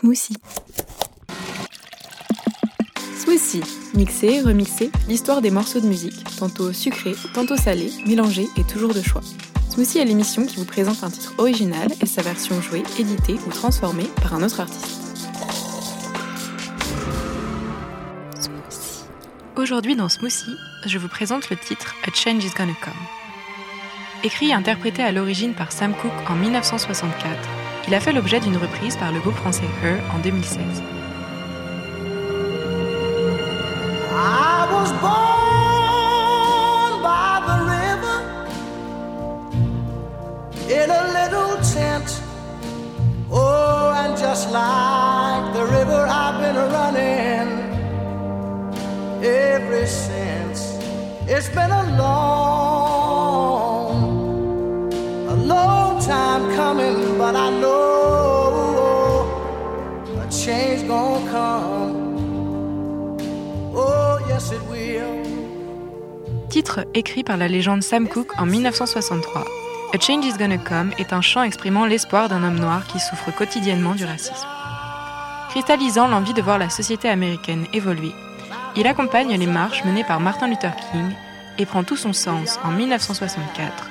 Smoothie. Smoothie, mixé, remixé, l'histoire des morceaux de musique, tantôt sucrés, tantôt salés, mélangés et toujours de choix. Smoothie est l'émission qui vous présente un titre original et sa version jouée, éditée ou transformée par un autre artiste. Aujourd'hui dans Smoothie, je vous présente le titre A Change is Gonna Come. Écrit et interprété à l'origine par Sam Cooke en 1964, il a fait l'objet d'une reprise par le groupe français Her en 2016. I was born by the river in a little tent. Oh, and just like the river, I've been running ever since. It's been a long, Titre écrit par la légende Sam Cooke en 1963, A Change is Gonna Come est un chant exprimant l'espoir d'un homme noir qui souffre quotidiennement du racisme. Cristallisant l'envie de voir la société américaine évoluer, il accompagne les marches menées par Martin Luther King et prend tout son sens en 1964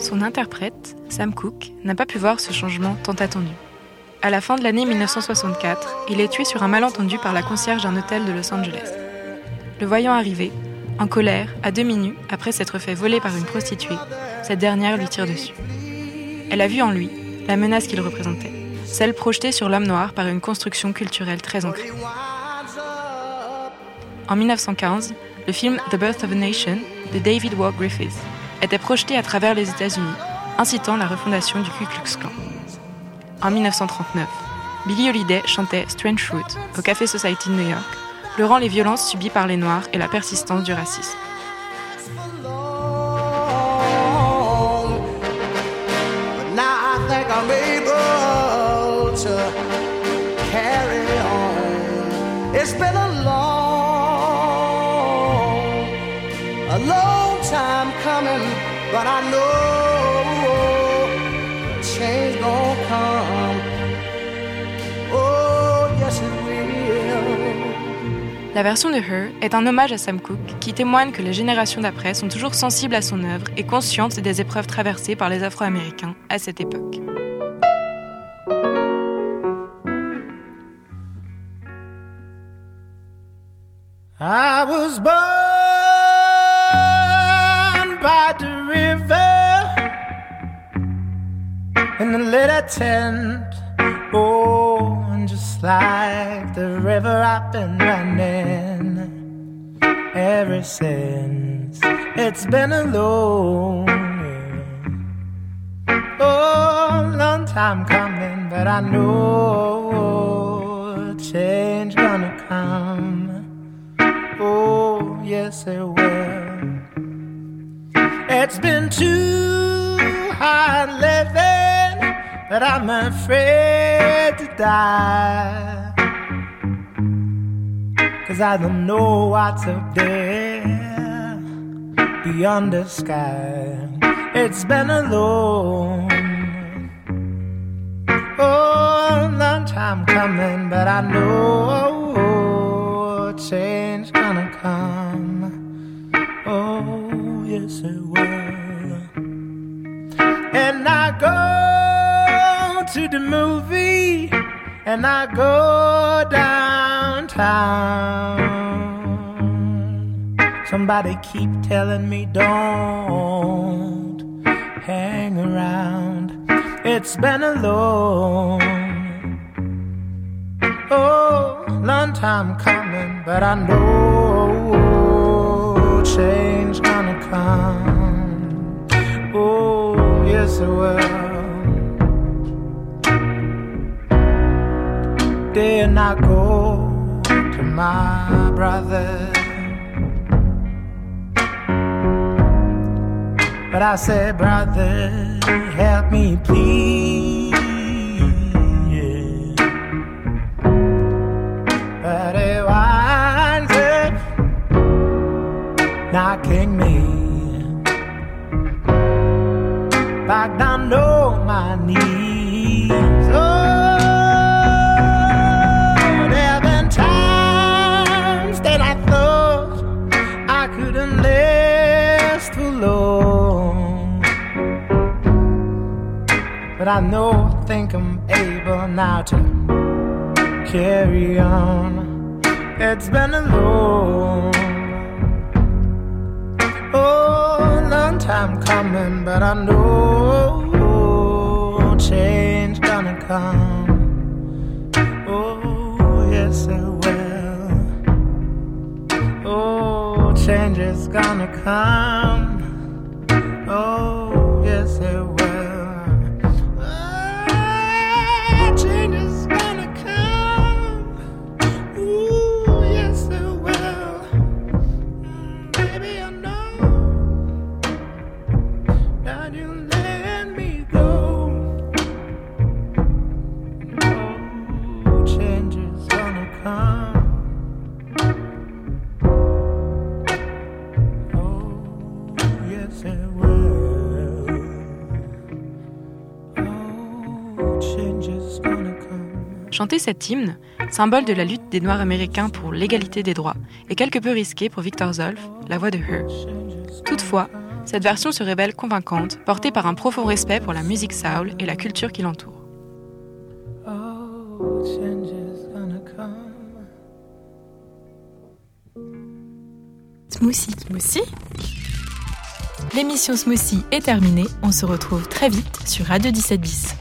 Son interprète, Sam Cooke, n'a pas pu voir ce changement tant attendu. À la fin de l'année 1964, il est tué sur un malentendu par la concierge d'un hôtel de Los Angeles. Le voyant arriver, en colère, à demi nue, après s'être fait voler par une prostituée, cette dernière lui tire dessus. Elle a vu en lui la menace qu'il représentait, celle projetée sur l'homme noir par une construction culturelle très ancrée. En 1915, le film The Birth of a Nation de David Walker Griffiths était projeté à travers les États-Unis, incitant la refondation du Ku Klux Klan. En 1939, Billie Holiday chantait Strange Fruit au Café Society de New York, pleurant les violences subies par les Noirs et la persistance du racisme. It's been a long, a long time coming, but I know change come. Oh, yes, it will. La version de Her est un hommage à Sam Cooke qui témoigne que les générations d'après sont toujours sensibles à son œuvre et conscientes des épreuves traversées par les Afro-Américains à cette époque. I was born by the river in a little tent. Oh, and just like the river, I've been running ever since. It's been a long, oh, long time coming, but I know change gonna come. Oh, yes, it will. It's been too hard living that I'm afraid to die. Cause I don't know what's up there beyond the sky. It's been oh, a long, oh, long time coming, but I know change gonna And I go to the movie and I go downtown. Somebody keep telling me don't hang around. It's been a long, oh, long time coming, but I know change gonna. Oh, yes, it will. Did not go to my brother. But I said, brother, help me please. But it up knocking me back down on my knees. Oh, there have been times that I thought I couldn't last too long. But I know, I think I'm able now to carry on. It's been a long, oh, time coming, but I know change gonna come. Oh, yes, it will. Oh, change is gonna come. Oh, yes, it will. Chanter cet hymne, symbole de la lutte des Noirs américains pour l'égalité des droits, est quelque peu risqué pour Victor Zolf, la voix de Her. Toutefois, cette version se révèle convaincante, portée par un profond respect pour la musique soul et la culture qui l'entoure. Smoothie. Smoothie? L'émission Smoothie est terminée. On se retrouve très vite sur Radio 1710.